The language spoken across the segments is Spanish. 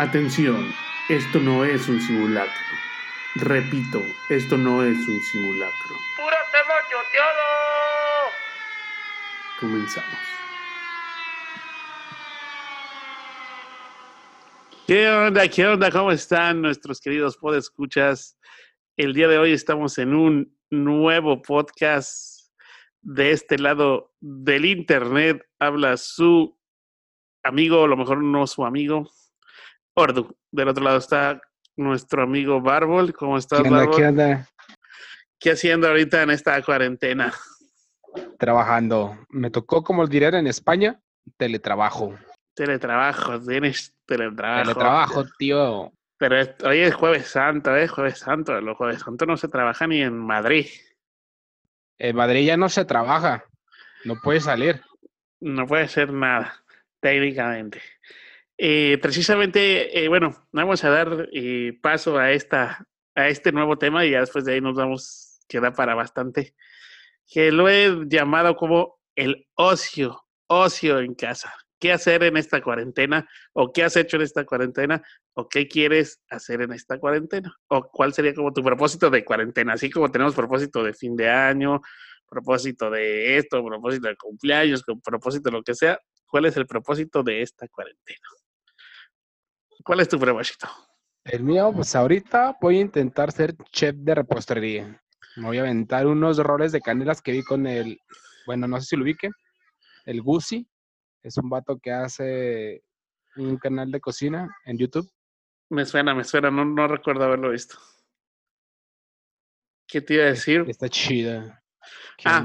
Atención, esto no es un simulacro. Repito, esto no es un simulacro. ¡Pura tema choteado! Comenzamos. ¿Qué onda? ¿Qué onda? ¿Cómo están nuestros queridos podescuchas? El día de hoy estamos en un nuevo podcast de este lado del internet. Habla su amigo, a lo mejor no su amigo, Ordu. Del otro lado está nuestro amigo Barbol. ¿Cómo estás, ¿Qué onda? Barbol? ¿Qué onda? ¿Qué haciendo ahorita en esta cuarentena? Trabajando. Me tocó, como dirían en España, teletrabajo. Teletrabajo, tienes teletrabajo. Teletrabajo, tío. Pero hoy es Jueves Santo, ¿eh? Jueves Santo. Los Jueves Santo no se trabaja ni en Madrid. En Madrid ya no se trabaja. No puede salir. No puede ser nada, técnicamente. Eh, precisamente, eh, bueno, vamos a dar eh, paso a, esta, a este nuevo tema y ya después de ahí nos vamos, queda para bastante, que lo he llamado como el ocio, ocio en casa. ¿Qué hacer en esta cuarentena? ¿O qué has hecho en esta cuarentena? ¿O qué quieres hacer en esta cuarentena? ¿O cuál sería como tu propósito de cuarentena? Así como tenemos propósito de fin de año, propósito de esto, propósito de cumpleaños, propósito de lo que sea, ¿cuál es el propósito de esta cuarentena? ¿Cuál es tu propósito? El mío, pues ahorita voy a intentar ser chef de repostería. Me voy a aventar unos roles de canelas que vi con el, bueno, no sé si lo ubiquen, el Gucci. Es un vato que hace un canal de cocina en YouTube. Me suena, me suena, no, no recuerdo haberlo visto. ¿Qué te iba a decir? Está chida. ¿Qué Ah?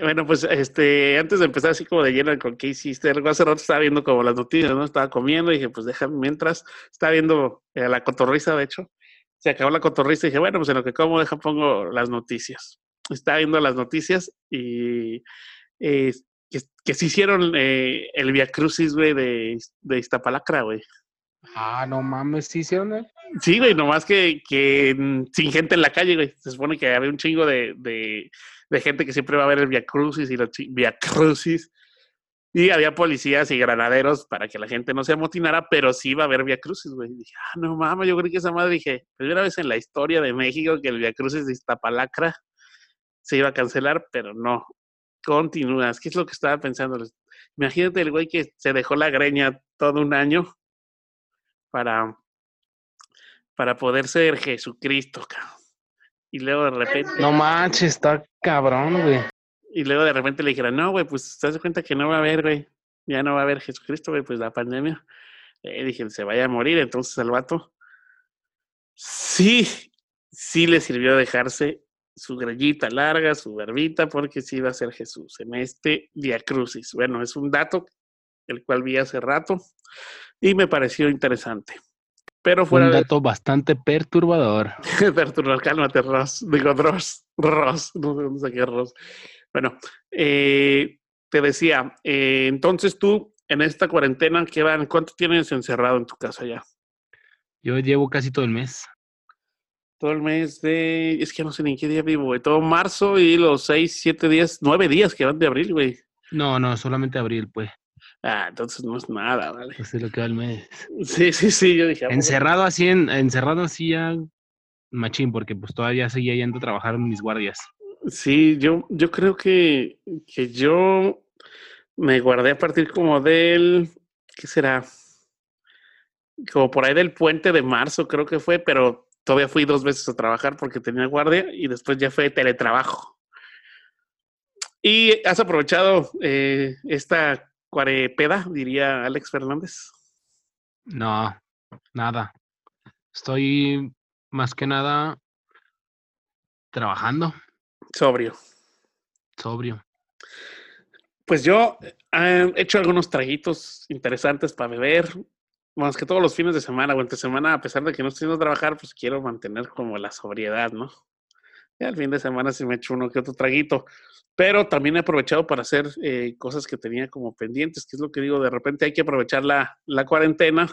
Bueno, pues este, antes de empezar así como de lleno con qué hiciste, algo hace rato estaba viendo como las noticias, ¿no? Estaba comiendo y dije, pues déjame mientras, estaba viendo eh, la cotorriza, de hecho, se acabó la cotorriza y dije, bueno, pues en lo que como, deja pongo las noticias. Estaba viendo las noticias y eh, que, que se hicieron eh, el Via Crucis, güey, de, de Iztapalacra, güey. Ah, no mames, ¿sí hicieron? Sí, güey, nomás que, que mm, sin gente en la calle, güey. Se supone que había un chingo de, de, de gente que siempre va a ver el Via Crucis y los Via Crucis. Y había policías y granaderos para que la gente no se amotinara, pero sí iba a haber Via Crucis, güey. Dije, ah, no mames, yo creo que esa madre, dije, primera vez en la historia de México que el Via Crucis de Iztapalacra se iba a cancelar, pero no. Continúas. ¿Qué es lo que estaba pensando? Imagínate el güey que se dejó la greña todo un año para, para poder ser Jesucristo, cabrón. Y luego de repente, No manches, está cabrón, güey. y luego de repente le dijeron, no, güey, pues te das cuenta que no va a haber, güey, ya no va a haber Jesucristo, güey, pues la pandemia. Eh, dije, se vaya a morir, entonces el vato, sí, sí le sirvió dejarse su greñita larga, su barbita, porque sí iba a ser Jesús en este Via Crucis. Bueno, es un dato el cual vi hace rato y me pareció interesante. Pero fuera Un de dato bastante perturbador. Perturbar, cálmate, Ross. Digo, Ross. Ross. No sé dónde saqué Ross. Bueno, eh, te decía, eh, entonces tú, en esta cuarentena, ¿qué van? ¿Cuánto tienes encerrado en tu casa ya? Yo llevo casi todo el mes. Todo el mes de... Es que no sé ni en qué día vivo, güey. Todo marzo y los seis, siete días, nueve días que van de abril, güey. No, no, solamente abril, pues. Ah, entonces no es nada, ¿vale? Así es lo que va el mes. Sí, sí, sí, yo dije... ¿a poco? Encerrado así, en, encerrado así ya machín, porque pues todavía seguía yendo a trabajar en mis guardias. Sí, yo, yo creo que, que yo me guardé a partir como del, ¿qué será? Como por ahí del puente de marzo, creo que fue, pero todavía fui dos veces a trabajar porque tenía guardia y después ya fue teletrabajo. ¿Y has aprovechado eh, esta cuarepeda, diría Alex Fernández? No, nada. Estoy más que nada trabajando, Sobrio. sobrio. Pues yo eh, he hecho algunos traguitos interesantes para beber, más que todos los fines de semana o entre semana, a pesar de que no estoy yendo a trabajar, pues quiero mantener como la sobriedad, ¿no? Y al fin de semana sí me echo uno que otro traguito, pero también he aprovechado para hacer eh, cosas que tenía como pendientes, que es lo que digo, de repente hay que aprovechar la, la cuarentena,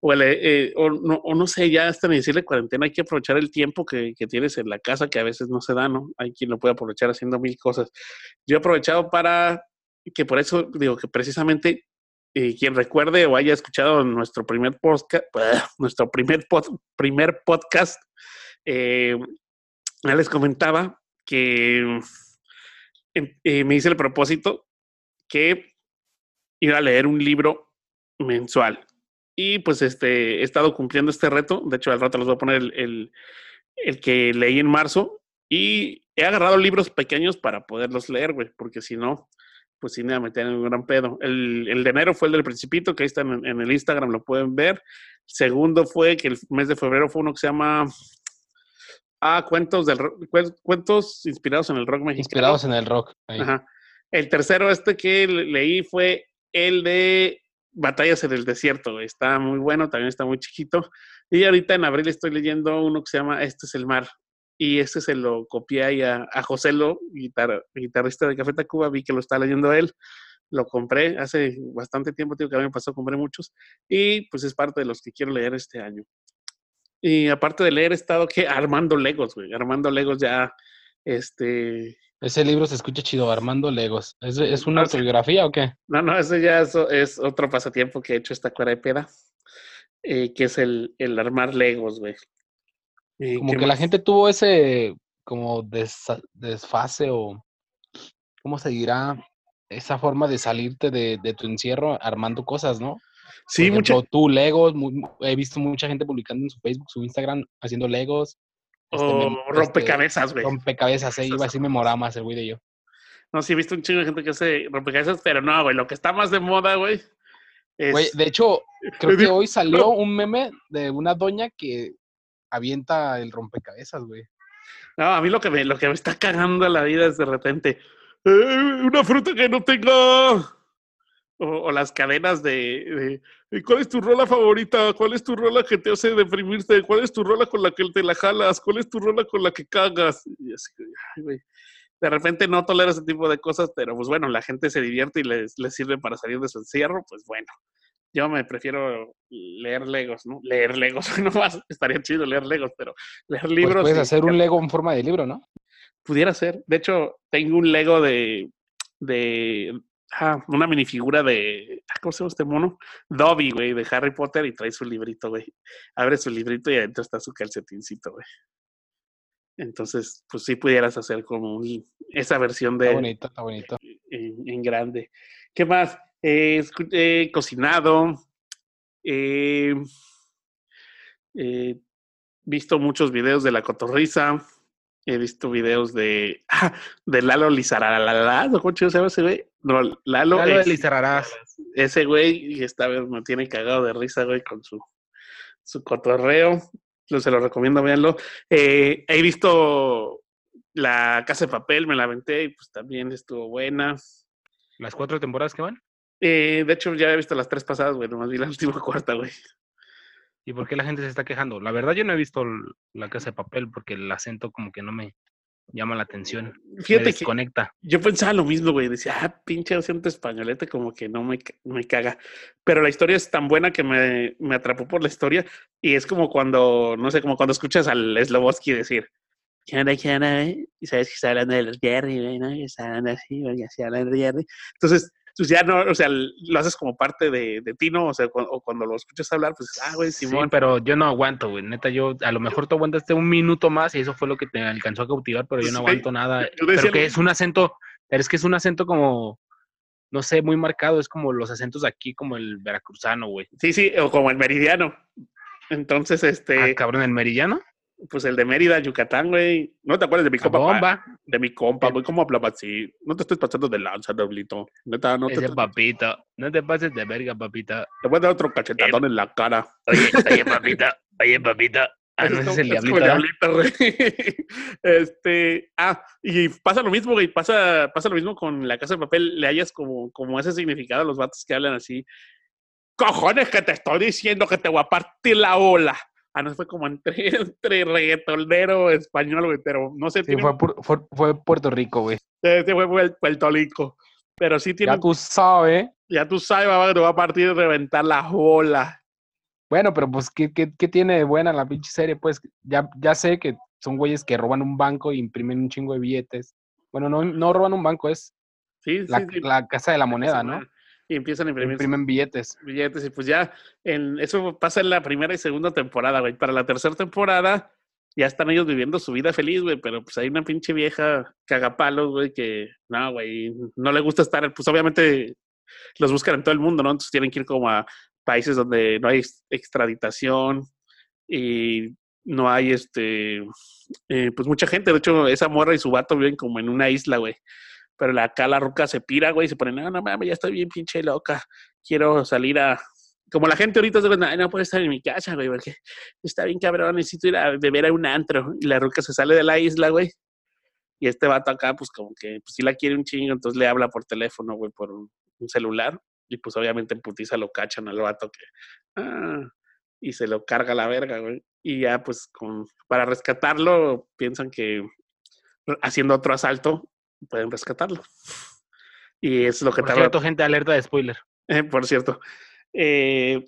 o, el, eh, no, o, no, sé, ya hasta ni decirle cuarentena, hay que aprovechar el tiempo que, que, tienes en la casa, que a veces no se da, ¿no? Hay quien lo puede aprovechar haciendo mil cosas. Yo he aprovechado para que por eso digo que precisamente eh, quien recuerde o haya escuchado nuestro primer podcast, nuestro primer, pod- primer podcast, eh, ya les comentaba que em, eh, me hice el propósito que iba a leer un libro mensual. Y pues este, he estado cumpliendo este reto. De hecho, al rato les voy a poner el, el- que leí en marzo. Y he agarrado libros pequeños para poderlos leer, güey, porque si no, pues sí me a meter en un gran pedo. El, el de enero fue el del Principito, que ahí está en, en el Instagram, lo pueden ver. Segundo fue que el mes de febrero fue uno que se llama Ah, cuentos del cuentos inspirados en el rock mexicano. Inspirados en el rock. ahí. Ajá. El tercero este que le- leí fue el de Batallas en el Desierto. Está muy bueno, también está muy chiquito. Y ahorita en abril estoy leyendo uno que se llama Este es el mar. Y este se lo copié ahí a, a Joselo, guitar- guitarrista de Café Tacuba, vi que lo está leyendo él. Lo compré hace bastante tiempo, tío, que a mí me pasó, compré muchos. Y pues es parte de los que quiero leer este año. Y aparte de leer, he estado que armando Legos, güey. Armando Legos ya, este, Ese libro se escucha chido, Armando Legos. ¿Es, es una Ah, autobiografía o qué? No, no, ese ya es, es otro pasatiempo que he hecho esta cuera de peda, eh, que es el, el armar Legos, güey. Eh, Como ¿qué que la gente tuvo ese como desa- desfase o, ¿cómo se dirá? Esa forma de salirte de, de tu encierro armando cosas, ¿no? Sí, Por mucha, ejemplo, tú Legos, mu- mu- he visto mucha gente publicando en su Facebook, su Instagram, haciendo Legos. este, o mem- este, rompecabezas, güey. rompecabezas, eh, iba a es decir memoramas el güey de yo. No, sí, he visto un chingo de gente que hace rompecabezas, pero no, güey, lo que está más de moda, güey, es... Güey, de hecho, creo que hoy salió un meme de una doña que avienta el rompecabezas, güey. No, a mí lo que me, lo que me está cagando la vida es de repente, "Eh, una fruta que no tenga... O, o las cadenas de, de, "Eh, ¿Cuál es tu rola favorita? ¿Cuál es tu rola que te hace deprimirte? ¿Cuál es tu rola con la que te la jalas? ¿Cuál es tu rola con la que cagas? Y así, ay, güey. De repente no tolero ese tipo de cosas, pero pues bueno, la gente se divierte y les, les sirve para salir de su encierro, pues bueno. Yo me prefiero leer Legos, ¿no? Leer Legos, no más, estaría chido leer Legos, pero leer Pues libros. puedes y- hacer un Lego en forma de libro, ¿no? Pudiera ser. De hecho, tengo un Lego de. de ah, una minifigura de. ah, ¿Cómo se llama este mono? Dobby, güey, de Harry Potter y trae su librito, güey. Abre su librito y adentro está su calcetincito, güey. Entonces, pues sí pudieras hacer como un- esa versión Está de bonito, está bonito. en, en grande. ¿Qué más? Eh, he cocinado. He eh, visto muchos videos de la cotorriza. He visto videos de, ah, de Lalo Lizaralala. ¿no? ¿Cómo chido se llama ese güey? No, Lalo, Lalo es- Lizararás. ese güey y esta vez me tiene cagado de risa, güey, con su, su cotorreo. Se lo recomiendo, véanlo. Eh, he visto la Casa de Papel, me la aventé y pues también estuvo buena. Las cuatro temporadas que van. Eh, de hecho, ya he visto las tres pasadas, güey, nomás vi la última cuarta, güey. ¿Y por qué la gente se está quejando? La verdad yo no he visto la casa de papel porque el acento como que no me llama la atención. Me Fíjate que desconecta. yo pensaba lo mismo, güey. Decía, ah, pinche acento españolete, como que no me, me caga. Pero la historia es tan buena que me, me atrapó por la historia. Y es como cuando, no sé, como cuando escuchas al Sloboski decir, ¿qué onda, qué onda, eh? Y sabes que está hablando de los Jerry, güey, ¿no? Y está hablando así, güey, y así hablan de Jerry. Entonces, pues ya no, o sea, lo haces como parte de, de ti, ¿no? O sea, cu- o cuando lo escuchas hablar, pues, ah, güey, Sí, Simón. pero yo no aguanto, güey. Neta, yo a lo mejor tú aguantaste un minuto más y eso fue lo que te alcanzó a cautivar, pero yo no Sí, aguanto nada. Pero lo que es un acento, pero es que es un acento como, no sé, muy marcado. Es como los acentos de aquí, como el veracruzano, güey. Sí, sí, o como el meridiano. Entonces, este, Ah, cabrón, el meridiano. Pues el de Mérida, Yucatán, güey. ¿No te acuerdas de mi compa? pa- bomba. De mi compa, güey. ¿Cómo hablaba así? No te estés pasando de lanza, Doblito. Neta, no te, Ese papito. No te pases de verga, papita. te voy a dar otro cachetadón en la cara. Oye, oye, papita. Oye, papita. Ah, no, es el diablito. güey. Este, ah, y pasa lo mismo, güey. Pasa, pasa lo mismo con la casa de papel. Le hayas como, como ese significado a los vatos que hablan así. Cojones que te estoy diciendo que te voy a partir la ola. Ah, no, fue como entre, entre reggaetonero español, güey, pero no sé. Sí, fue, fue, fue Puerto Rico, güey. Este fue Puer- Puerto Rico. Pero sí tiene. Ya tú sabes. Ya tú sabes, mamá, que te va a partir y reventar las olas. Bueno, pero pues, ¿qué, qué, qué tiene de buena la pinche serie? Pues ya, ya sé que son güeyes que roban un banco e imprimen un chingo de billetes. Bueno, no, no roban un banco, es Sí, la, sí, sí. la casa de la moneda, ¿no? Y empiezan a imprimir Imprimen billetes. billetes y pues ya, en, eso pasa en la primera y segunda temporada, güey. Para la tercera temporada ya están ellos viviendo su vida feliz, güey, pero pues hay una pinche vieja cagapalos, güey, que no, güey, no le gusta estar, pues obviamente los buscan en todo el mundo, ¿no? Entonces tienen que ir como a países donde no hay ex- extraditación y no hay, este, eh, pues mucha gente. De hecho, esa morra y su vato viven como en una isla, güey. Pero la, acá la ruca se pira, güey, y se pone, no, no mames, ya estoy bien pinche loca. Quiero salir a... Como la gente ahorita se cuenta, "Ay, no puedo estar en mi casa, güey, porque está bien cabrón, necesito ir a beber a un antro. Y la ruca se sale de la isla, güey. Y este vato acá, pues como que, pues sí la quiere un chingo, entonces le habla por teléfono, güey, por un, un celular. Y pues obviamente en putiza lo cachan al vato que... Ah, y se lo carga la verga, güey. Y ya, pues, con, para rescatarlo, piensan que haciendo otro asalto pueden rescatarlo. Y es lo que Por tarda cierto, gente, alerta de spoiler. eh, por cierto. Eh,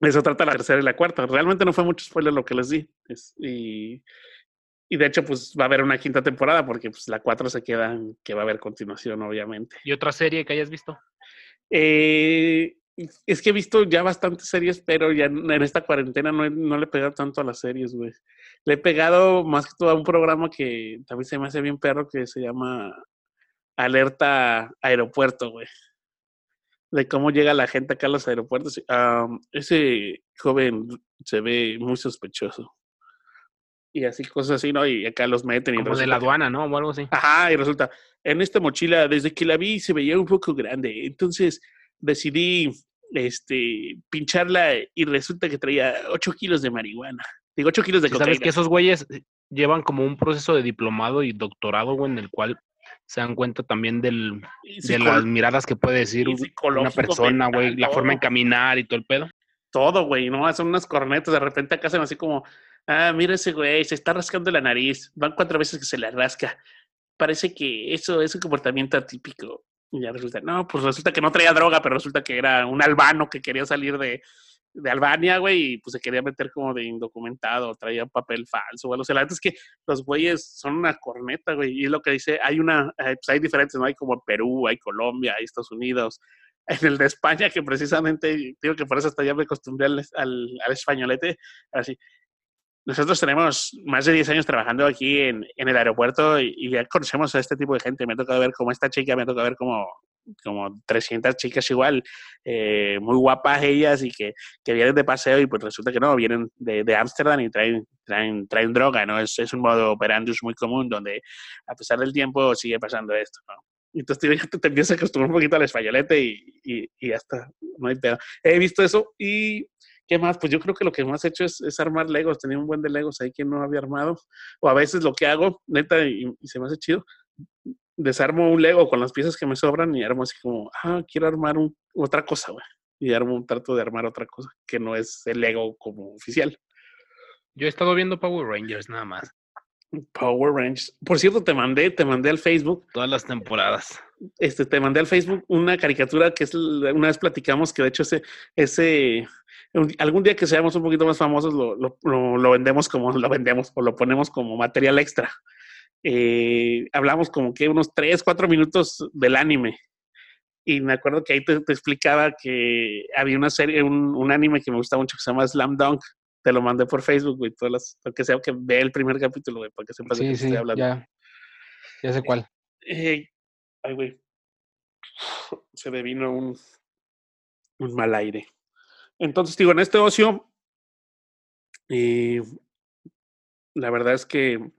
eso trata la tercera y la cuarta. Realmente no fue mucho spoiler lo que les di. Es- y, y de hecho, pues va a haber una quinta temporada porque pues, la cuatro se queda que va a haber continuación, obviamente. ¿Y otra serie que hayas visto? Eh, es que he visto ya bastantes series, pero ya en esta cuarentena no, he- no le he pegado tanto a las series, güey. Le he pegado más que todo a un programa que también se me hace bien perro que se llama Alerta Aeropuerto, güey. De cómo llega la gente acá a los aeropuertos. Ese joven se ve muy sospechoso. Y así, cosas así, ¿no? Y acá los meten y Como de la que- aduana, ¿no? O algo así. Ajá, y resulta, en esta mochila, desde que la vi, se veía un poco grande. Entonces decidí este, pincharla y resulta que traía 8 kilos de marihuana. Digo, 8 kilos de Sí, cocaína. sabes que esos güeyes eh, llevan como un proceso de diplomado y doctorado, güey, en el cual se dan cuenta también del, de las miradas que puede decir una persona, güey, la forma en caminar y todo el pedo. Todo, güey, ¿no? Son unas cornetas, de repente acá hacen así como, ah, mira ese güey, se está rascando la nariz. Van cuatro veces que se la rasca. Parece que eso es un comportamiento atípico. Y ya resulta, no, pues resulta que no traía droga, pero resulta que era un albano que quería salir de, de Albania, güey, y pues se quería meter como de indocumentado, traía papel falso, güey. O sea, la verdad es que los güeyes son una corneta, güey, y es lo que dice, hay una, eh, pues hay diferentes, ¿no? Hay como Perú, hay Colombia, hay Estados Unidos, en el de España, que precisamente, digo que por eso hasta ya me acostumbré al, al, al españolete, así. Nosotros tenemos más de 10 años trabajando aquí en, en el aeropuerto y, y ya conocemos a este tipo de gente. Me ha tocado ver como esta chica, me ha tocado ver como, como 300 chicas igual, eh, muy guapas ellas y que, que vienen de paseo y pues resulta que no, vienen de de Ámsterdam y traen, traen, traen droga, ¿no? Es, es un modo operandus muy común donde a pesar del tiempo sigue pasando esto, ¿no? Entonces te, te empiezas a acostumbrar un poquito al españolete y, y, y ya está, no hay pedo. He visto eso y ¿qué más? Pues yo creo que lo que más he hecho es, es armar Legos. Tenía un buen de Legos ahí que no había armado. O a veces lo que hago, neta, y, y se me hace chido, desarmo un Lego con las piezas que me sobran y armo así como, ah, quiero armar un, otra cosa, güey. Y armo un trato de armar otra cosa que no es el Lego como oficial. Yo he estado viendo Power Rangers nada más, Power Rangers. Por cierto, te mandé, te mandé al Facebook todas las temporadas. Este, te mandé al Facebook una caricatura que es, una vez platicamos que de hecho ese, ese, algún día que seamos un poquito más famosos lo, lo, lo- lo vendemos como, lo vendemos o lo ponemos como material extra. Eh, hablamos como que unos 3, 4 minutos del anime. Y me acuerdo que ahí te, te explicaba que había una serie, un, un anime que me gusta mucho que se llama Slam Dunk. Te lo mandé por Facebook, güey, todas las, para que sea que ve el primer capítulo, güey, para que sepas de qué Sí, sí, estoy hablando. ya. Ya sé cuál. Eh, ay, güey. Se me vino un, un mal aire. Entonces, digo, en este ocio, eh, la verdad es que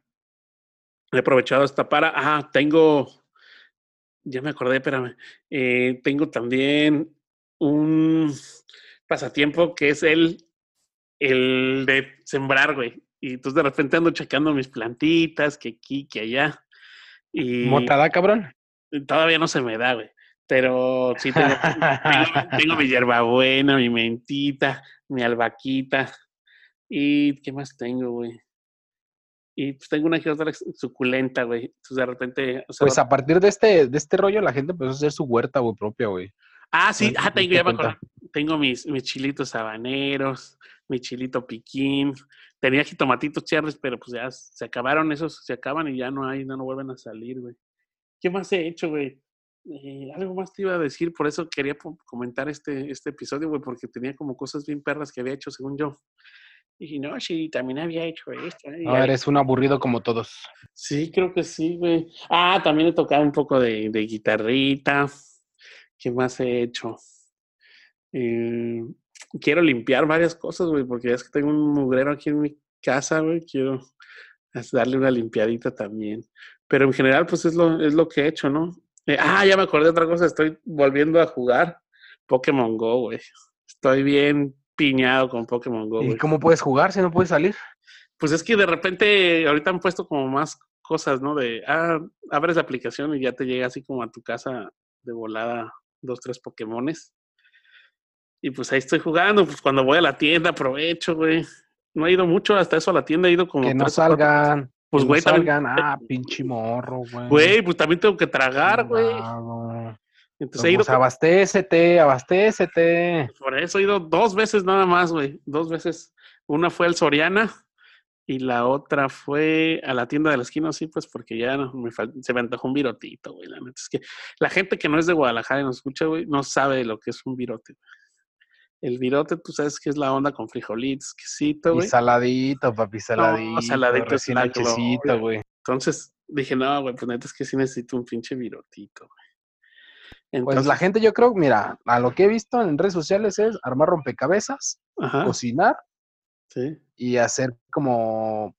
he aprovechado hasta para. Ah, tengo. Ya me acordé, espérame. eh, tengo también un pasatiempo que es el, el de sembrar, güey. Y entonces de repente ando checando mis plantitas, que aquí, que allá. Y ¿Motada, cabrón? Todavía no se me da, güey. Pero sí tengo, tengo, tengo mi hierbabuena, mi mentita, mi albaquita. ¿Y qué más tengo, güey? Y pues tengo una que otra suculenta, güey. Entonces de repente. o sea, Pues a partir de este, de este rollo, la gente empezó a hacer su huerta, güey, propia, güey. ah, sí, ah, te tengo, ya me acordé. Tengo mis, mis chilitos habaneros, mi chilito piquín. Tenía jitomatitos cherries, pero pues ya se acabaron esos, se acaban y ya no hay, no, no vuelven a salir, güey. ¿Qué más he hecho, güey? eh, algo más te iba a decir, por eso quería comentar este, este episodio, güey, porque tenía como cosas bien perras que había hecho, según yo. Y dije, no, sí, también había hecho esto. ¿eh?". No, eres un aburrido como todos. Sí, creo que sí, güey. Ah, también he tocado un poco de, de guitarrita. ¿Qué más he hecho? Eh, quiero limpiar varias cosas, güey, porque ya es que tengo un mugrero aquí en mi casa, güey. Quiero darle una limpiadita también. Pero en general, pues es lo, es lo que he hecho, ¿no? Eh, ah, ya me acordé de otra cosa. Estoy volviendo a jugar Pokémon Go, güey. Estoy bien piñado con Pokémon Go, ¿Y cómo puedes jugar si no puedes salir? Pues es que de repente ahorita han puesto como más cosas, ¿no? De, ah, abres la aplicación y ya te llega así como a tu casa de volada dos, tres Pokémones. Y pues ahí estoy jugando, pues cuando voy a la tienda aprovecho, güey. No he ido mucho hasta eso a la tienda, he ido como Que no salgan. Pues güey, no también. Ah, pinche morro, güey. güey, pues también tengo que tragar, güey. Entonces he ido Pues abastécete, abastécete. Por eso he ido dos veces nada más, güey. Dos veces. Una fue al Soriana y la otra fue a la tienda de la esquina, sí, pues porque ya no- me se me antojó un virotito, güey. La neta es que la gente que no es de Guadalajara y nos escucha, güey, no sabe lo que es un virote. El virote, tú sabes que es la onda con frijolitos, quesito, Y güey. saladito, papi, saladito. saladito es recién la hechecito, güey. Entonces dije, no, güey, pues neta es que sí necesito un pinche virotito, güey. Pues Entonces, la gente, yo creo, mira, a lo que he visto en redes sociales es armar rompecabezas, Ajá, cocinar sí. y hacer como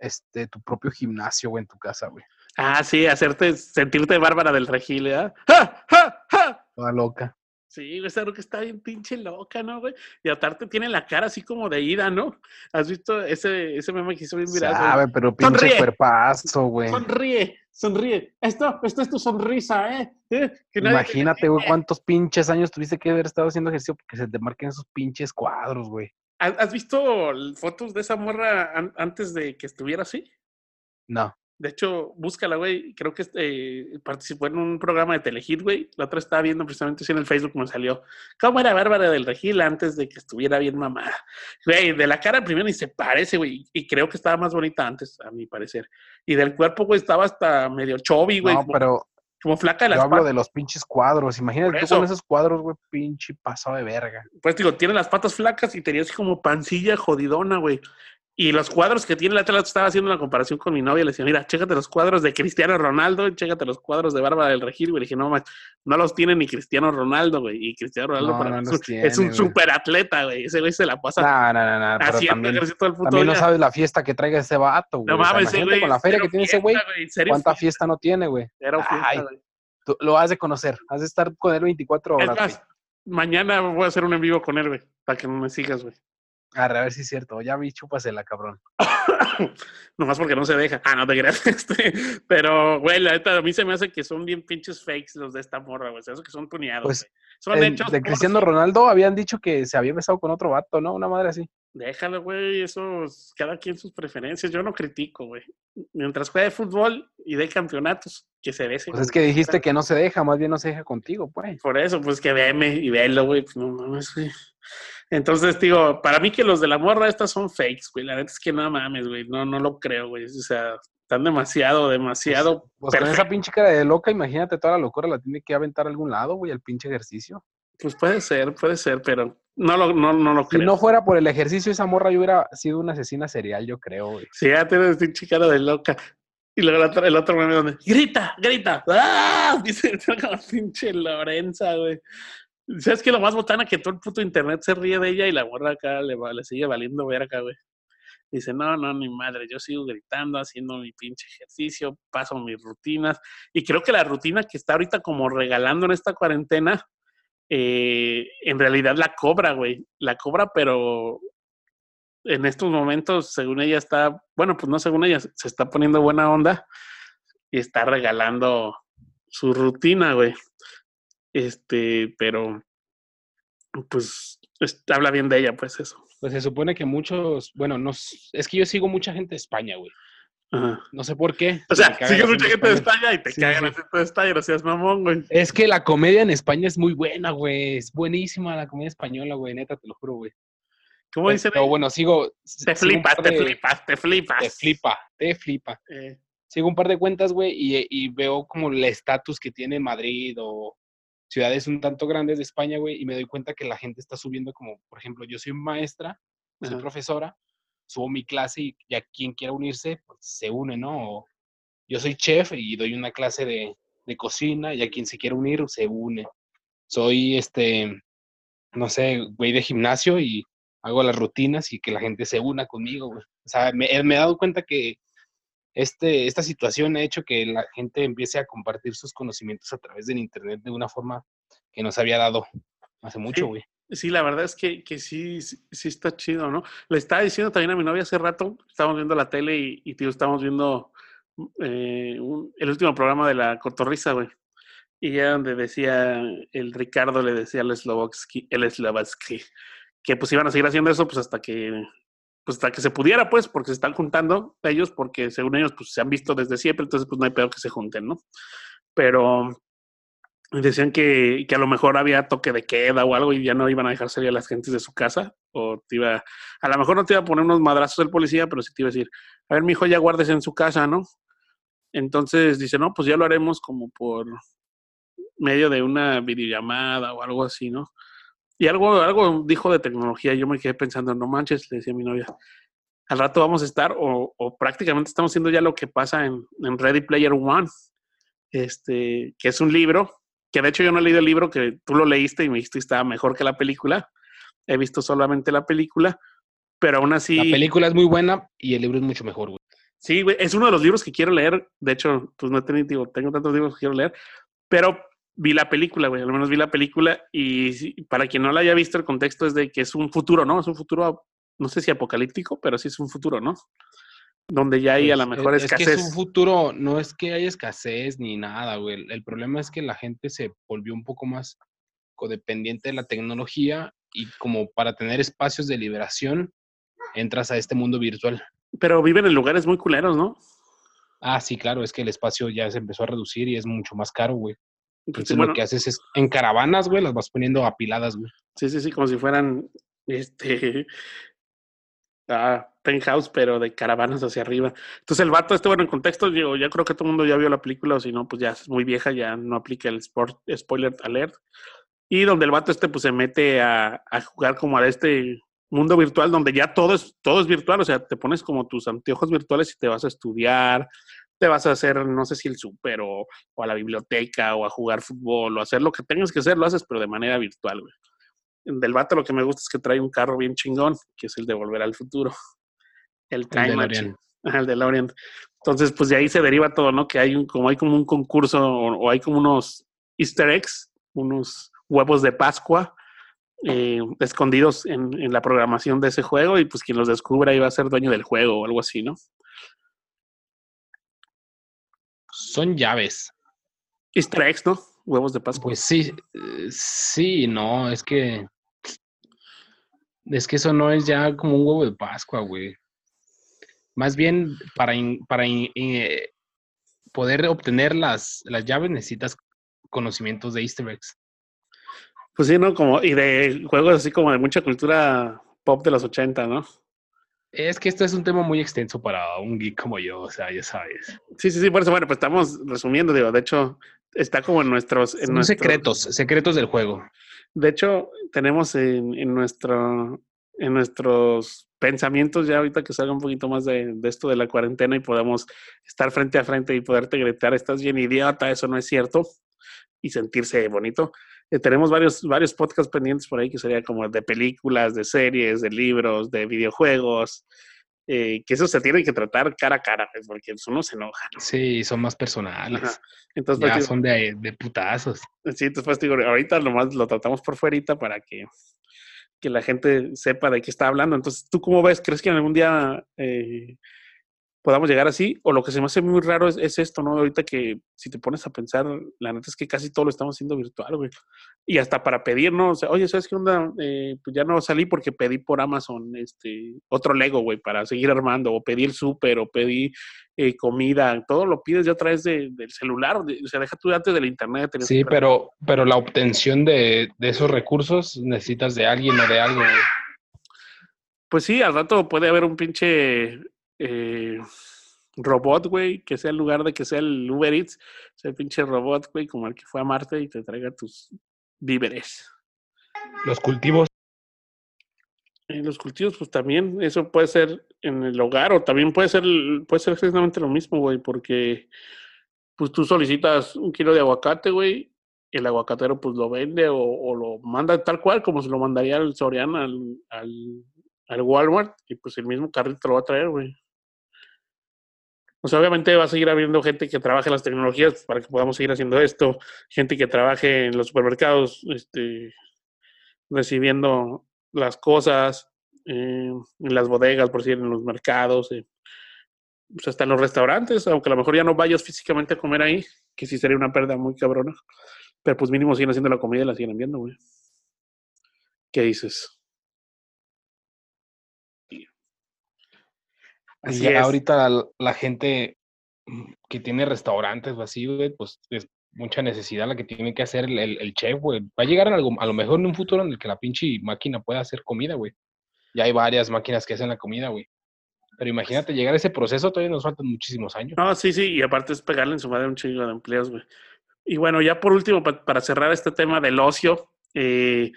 este tu propio gimnasio, güey, en tu casa, güey. Ah, sí, hacerte sentirte bárbara del regil, ¿verdad? ¡Ja, ja, ja! Toda loca. Sí, güey, esa que está bien pinche loca, ¿no, güey? Y aparte tiene la cara así como de ida, ¿no? ¿Has visto ese, ese meme que hizo bien viral? güey? Sabe, pero pinche Sonríe. cuerpazo, güey. Sonríe, sonríe. Esto, esto es tu sonrisa, ¿eh? ¿Eh? Que nadie te Imagínate, güey, cuántos pinches años tuviste que haber estado haciendo ejercicio porque se te marquen esos pinches cuadros, güey. ¿Has visto fotos de esa morra an- antes de que estuviera así? No. De hecho, búscala, güey. Creo que eh, participó en un programa de Telehit, güey. La otra estaba viendo precisamente así en el Facebook me salió. ¿Cómo era Bárbara del Regil antes de que estuviera bien mamada? Güey, de la cara primero ni se parece, güey. Y creo que estaba más bonita antes, a mi parecer. Y del cuerpo, güey, estaba hasta medio chubby, güey. No, como, pero como flaca de yo las hablo patas. de los pinches cuadros. Imagínate tú con esos cuadros, güey, pinche pasado de verga. Pues digo, tiene las patas flacas y tenía así como pancilla jodidona, güey. Y los cuadros que tiene la tela, estaba haciendo una comparación con mi novia. Le decía, mira, chécate los cuadros de Cristiano Ronaldo, chécate los cuadros de Bárbara del Regil, güey. Le dije, no, más, no los tiene ni Cristiano Ronaldo, güey. Y Cristiano Ronaldo No, para no mí es un- tiene, es un güey. super atleta, güey. Ese güey se la pasa No, no, no, no. Haciendo ejercicio todo el puto también no día. sabes la fiesta que traiga ese vato, güey. No O sea, mames, güey. con la feria que tiene ese güey, ¿cuánta fiesta, no tiene, güey? cero fiesta, Ay, güey. Tú lo has de conocer, has de estar con él 24 Es horas. más, mañana voy a hacer un en vivo con él, güey, para que no me sigas, güey. Arre, a ver si es cierto. Ya vi, chúpasela, cabrón. Nomás porque no se deja. Ah, no te creas. Este, pero, güey, la neta, a mí se me hace que son bien pinches fakes los de esta morra, güey. O sea, esos que son tuneados, Pues. Son En- hechos de por Cristiano. Ronaldo habían dicho que se había besado con otro vato, ¿no? Una madre así. Déjalo, güey. Eso, es cada quien sus preferencias. Yo no critico, güey. Mientras juegue fútbol y de campeonatos, que se bese. Pues es que dijiste que no se deja, más bien no se deja contigo, pues. Por eso, pues que veme y velo, güey. Pues no mames, güey. Entonces, digo, para mí que los de la morra estas son fakes, güey. La neta es que no mames, güey. No, no lo creo, güey. O sea, están demasiado, demasiado. Pues con esa pinche cara de loca, imagínate toda la locura, la tiene que aventar a algún lado, güey, el pinche ejercicio. Pues puede ser, puede ser, pero no lo, no, no lo Si creo. no fuera por el ejercicio, esa morra yo hubiera sido una asesina serial, yo creo, güey. Sí, ya tienes pinche cara de loca. Y luego el otro, el otro meme donde grita, grita, ¡ah! Dice como pinche Lorenza, güey. ¿Sabes qué? Lo más botana que todo el puto internet se ríe de ella y la morra acá le, le sigue valiendo verga, güey. Dice, no, no, ni madre, yo sigo gritando, haciendo mi pinche ejercicio, paso mis rutinas. Y creo que la rutina que está ahorita como regalando en esta cuarentena, eh, en realidad la cobra, güey. La cobra, pero en estos momentos, según ella está, bueno, pues no según ella, se está poniendo buena onda y está regalando su rutina, güey. Este, pero pues es- habla bien de ella, pues eso. Pues se supone que muchos, bueno, no, es que yo sigo mucha gente de España, güey. Ajá. No sé por qué. O sea, sigues mucha gente de. España y te Sí, cagan sí. de España, no seas mamón, güey. Es que la comedia en España es muy buena, güey. Es buenísima la comedia española, güey. Neta, te lo juro, güey. ¿Cómo dicen? Pero bueno, sigo. te sigo flipas, te flipas, te flipas. Te flipa, te flipa. Eh, sigo un par de cuentas, güey, y, y veo como el estatus que tiene Madrid o ciudades un tanto grandes de España, güey, y me doy cuenta que la gente está subiendo como, por ejemplo, yo soy maestra, soy Ajá. profesora, subo mi clase y ya quien quiera unirse, pues se une, ¿no? O yo soy chef y doy una clase de, de cocina y a quien se quiera unir se une. Soy, este, no sé, güey de gimnasio y hago las rutinas y que la gente se una conmigo, güey. O sea, me, me he dado cuenta que este, esta situación ha hecho que la gente empiece a compartir sus conocimientos a través del Internet de una forma que no se había dado hace mucho, güey. Sí, la verdad es que, que sí, sí, sí está chido, ¿no? Le estaba diciendo también a mi novia hace rato, estábamos viendo la tele y, y tío, estábamos viendo eh, un- el último programa de la Cotorrisa, güey. Y ya donde decía, el Ricardo le decía al Slovatsky, el Slovatsky, que pues iban a seguir haciendo eso pues hasta que pues hasta que se pudiera, pues, porque se están juntando ellos, porque según ellos, pues se han visto desde siempre, entonces pues no hay peor que se junten, ¿no? Pero decían que, que a lo mejor había toque de queda o algo y ya no iban a dejar salir a las gentes de su casa, o te iba, a lo mejor no te iba a poner unos madrazos el policía, pero sí te iba a decir, a ver, mi hijo, ya guárdese en su casa, ¿no? Entonces dice, no, pues ya lo haremos como por medio de una videollamada o algo así, ¿no? Y algo, algo dijo de tecnología, yo me quedé pensando, no manches, le decía a mi novia, al rato vamos a estar, o, o prácticamente estamos haciendo ya lo que pasa en, en Ready Player One, este, que es un libro, que de hecho yo no he leído el libro, que tú lo leíste y me dijiste que estaba mejor que la película, he visto solamente la película, pero aún así... La película es muy buena y el libro es mucho mejor, güey. Sí, güey, es uno de los libros que quiero leer. De hecho, pues no he tenido, digo, tengo tantos libros que quiero leer, pero vi la película, güey, al menos vi la película y para quien no la haya visto, el contexto es de que es un futuro, ¿no? Es un futuro, no sé si apocalíptico, pero sí es un futuro, ¿no? Donde ya hay a la Pues, mejor es, es escasez. que es un futuro, no es que haya escasez ni nada, güey. El, el problema es que la gente se volvió un poco más codependiente de la tecnología y como para tener espacios de liberación, entras a este mundo virtual. Pero viven en lugares muy culeros, ¿no? Ah, sí, claro, es que el espacio ya se empezó a reducir y es mucho más caro, güey. Entonces bueno, lo que haces es en caravanas, güey, las vas poniendo apiladas, güey. sí, sí, sí, como si fueran este ah, penthouse, pero de caravanas hacia arriba. Entonces el vato, este, bueno, en contexto, yo ya creo que todo el mundo ya vio la película, o si no, pues ya es muy vieja, ya no aplica el sport, spoiler alert. Y donde el vato este, pues se mete a, a jugar como a este mundo virtual donde ya todo es, todo es virtual, o sea, te pones como tus anteojos virtuales y te vas a estudiar, te vas a hacer, no sé si el súper o, o a la biblioteca o a jugar fútbol o a hacer lo que tengas que hacer, lo haces, pero de manera virtual, güey. Del vato lo que me gusta es que trae un carro bien chingón, que es el de Volver al Futuro. El Time. Machine. El de Orient. Entonces, pues de ahí se deriva todo, ¿no? Que hay un, como hay como un concurso o, o hay como unos easter eggs, unos huevos de Pascua eh, escondidos en, en, la programación de ese juego y pues quien los descubra iba a ser dueño del juego o algo así, ¿no? Son llaves. Easter eggs, ¿no? Huevos de Pascua. Pues sí, eh, sí, no, es que es que eso no es ya como un huevo de Pascua, güey. Más bien para, in, para in, eh, poder obtener las, las llaves necesitas conocimientos de Easter eggs. Pues sí, ¿no? Como, y de juegos así como de mucha cultura pop de los 80, ¿no? Es que esto es un tema muy extenso para un geek como yo, o sea, ya sabes. Sí, sí, sí, por eso, bueno, pues estamos resumiendo, digo, de hecho, está como en nuestros... En Son secretos, secretos del juego. De hecho, tenemos en, en, nuestro, en nuestros pensamientos ya ahorita que salga un poquito más de, de, esto de la cuarentena y podamos estar frente a frente y poderte gritar, estás bien idiota, eso no es cierto, y sentirse bonito. Eh, tenemos varios, varios podcasts pendientes por ahí que sería como de películas, de series, de libros, de videojuegos, eh, que eso se tiene que tratar cara a cara, porque uno se enoja. ¿no? Sí, son más personales. Ajá. Entonces, ya pues, son de, de, putazos. Sí, entonces pues digo, ahorita nomás lo tratamos por fuerita para que, que la gente sepa de qué está hablando. Entonces, ¿tú cómo ves? ¿Crees que en algún día eh, podamos llegar así? O lo que se me hace muy raro es, es, esto, ¿no? Ahorita que si te pones a pensar, la neta es que casi todo lo estamos haciendo virtual, güey. Y hasta para pedir, ¿no? O sea, oye, ¿sabes qué onda? Eh, pues ya no salí porque pedí por Amazon este otro Lego, güey, para seguir armando, o pedí el súper, o pedí eh, comida, todo lo pides ya a través de, del celular, de, o sea, deja tú antes del internet. Sí, pero, pero la obtención de, de, esos recursos necesitas de alguien o de algo. Güey. Pues sí, al rato puede haber un pinche... Eh, robot, güey, que sea en lugar de que sea el Uber Eats, sea el pinche robot, güey, como el que fue a Marte y te traiga tus víveres. Los cultivos. En los cultivos, pues también, eso puede ser en el hogar o también puede ser, puede ser exactamente lo mismo, güey, porque pues tú solicitas un kilo de aguacate, güey, el aguacatero pues lo vende o, o lo manda tal cual como se lo mandaría al Soriana, al, al, al Walmart, y pues el mismo carrito lo va a traer, güey. Sea, obviamente va a seguir habiendo gente que trabaje en las tecnologías para que podamos seguir haciendo esto, gente que trabaje en los supermercados, este, recibiendo las cosas, eh, en las bodegas, por decir, en los mercados, eh, pues hasta en los restaurantes, aunque a lo mejor ya no vayas físicamente a comer ahí, que sí sería una pérdida muy cabrona, pero pues mínimo siguen haciendo la comida y la siguen enviando, güey. ¿Qué dices? Así Ya es. ahorita la, la gente mm, que tiene restaurantes o así, güey, pues es mucha necesidad la que tiene que hacer el, el- el chef, güey. Va a llegar a, algo, a lo mejor en un futuro en el que la pinche máquina pueda hacer comida, güey. Ya hay varias máquinas que hacen la comida, güey. Pero imagínate llegar a ese proceso, todavía nos faltan muchísimos años. No, sí, sí, y aparte es pegarle en su madre un chingo de empleos, güey. Y bueno, ya por último, pa- para cerrar este tema del ocio, eh,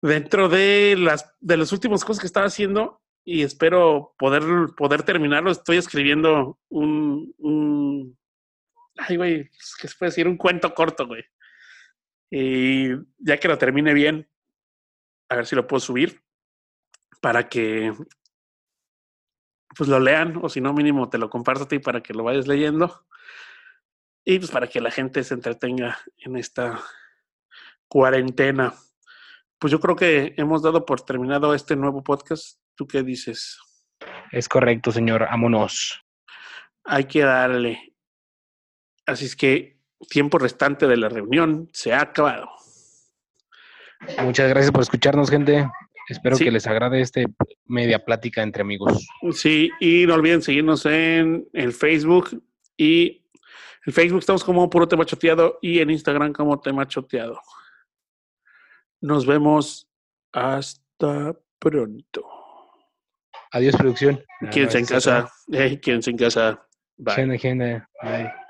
dentro de las de las últimas cosas que estaba haciendo, y espero poder, poder terminarlo, estoy escribiendo un, ay, güey, ¿qué se puede decir? Un cuento corto, güey. Y ya que lo termine bien, a ver si lo puedo subir para que pues lo lean, o si no, mínimo te lo comparto a ti para que lo vayas leyendo. Y pues para que la gente se entretenga en esta cuarentena. Pues yo creo que hemos dado por terminado este nuevo podcast. ¿Tú qué dices? Es correcto, señor. Vámonos. Hay que darle. Así es que tiempo restante de la reunión se ha acabado. Muchas gracias por escucharnos, gente. Espero Sí. que les agrade este media plática entre amigos. Sí, y no olviden seguirnos en el Facebook y en Facebook estamos como Puro Tema Choteado y en Instagram como Tema Choteado. Nos vemos hasta pronto. Adiós, producción. Quédense en casa. Eh, quédense en casa. Bye. Gente, gente. Bye.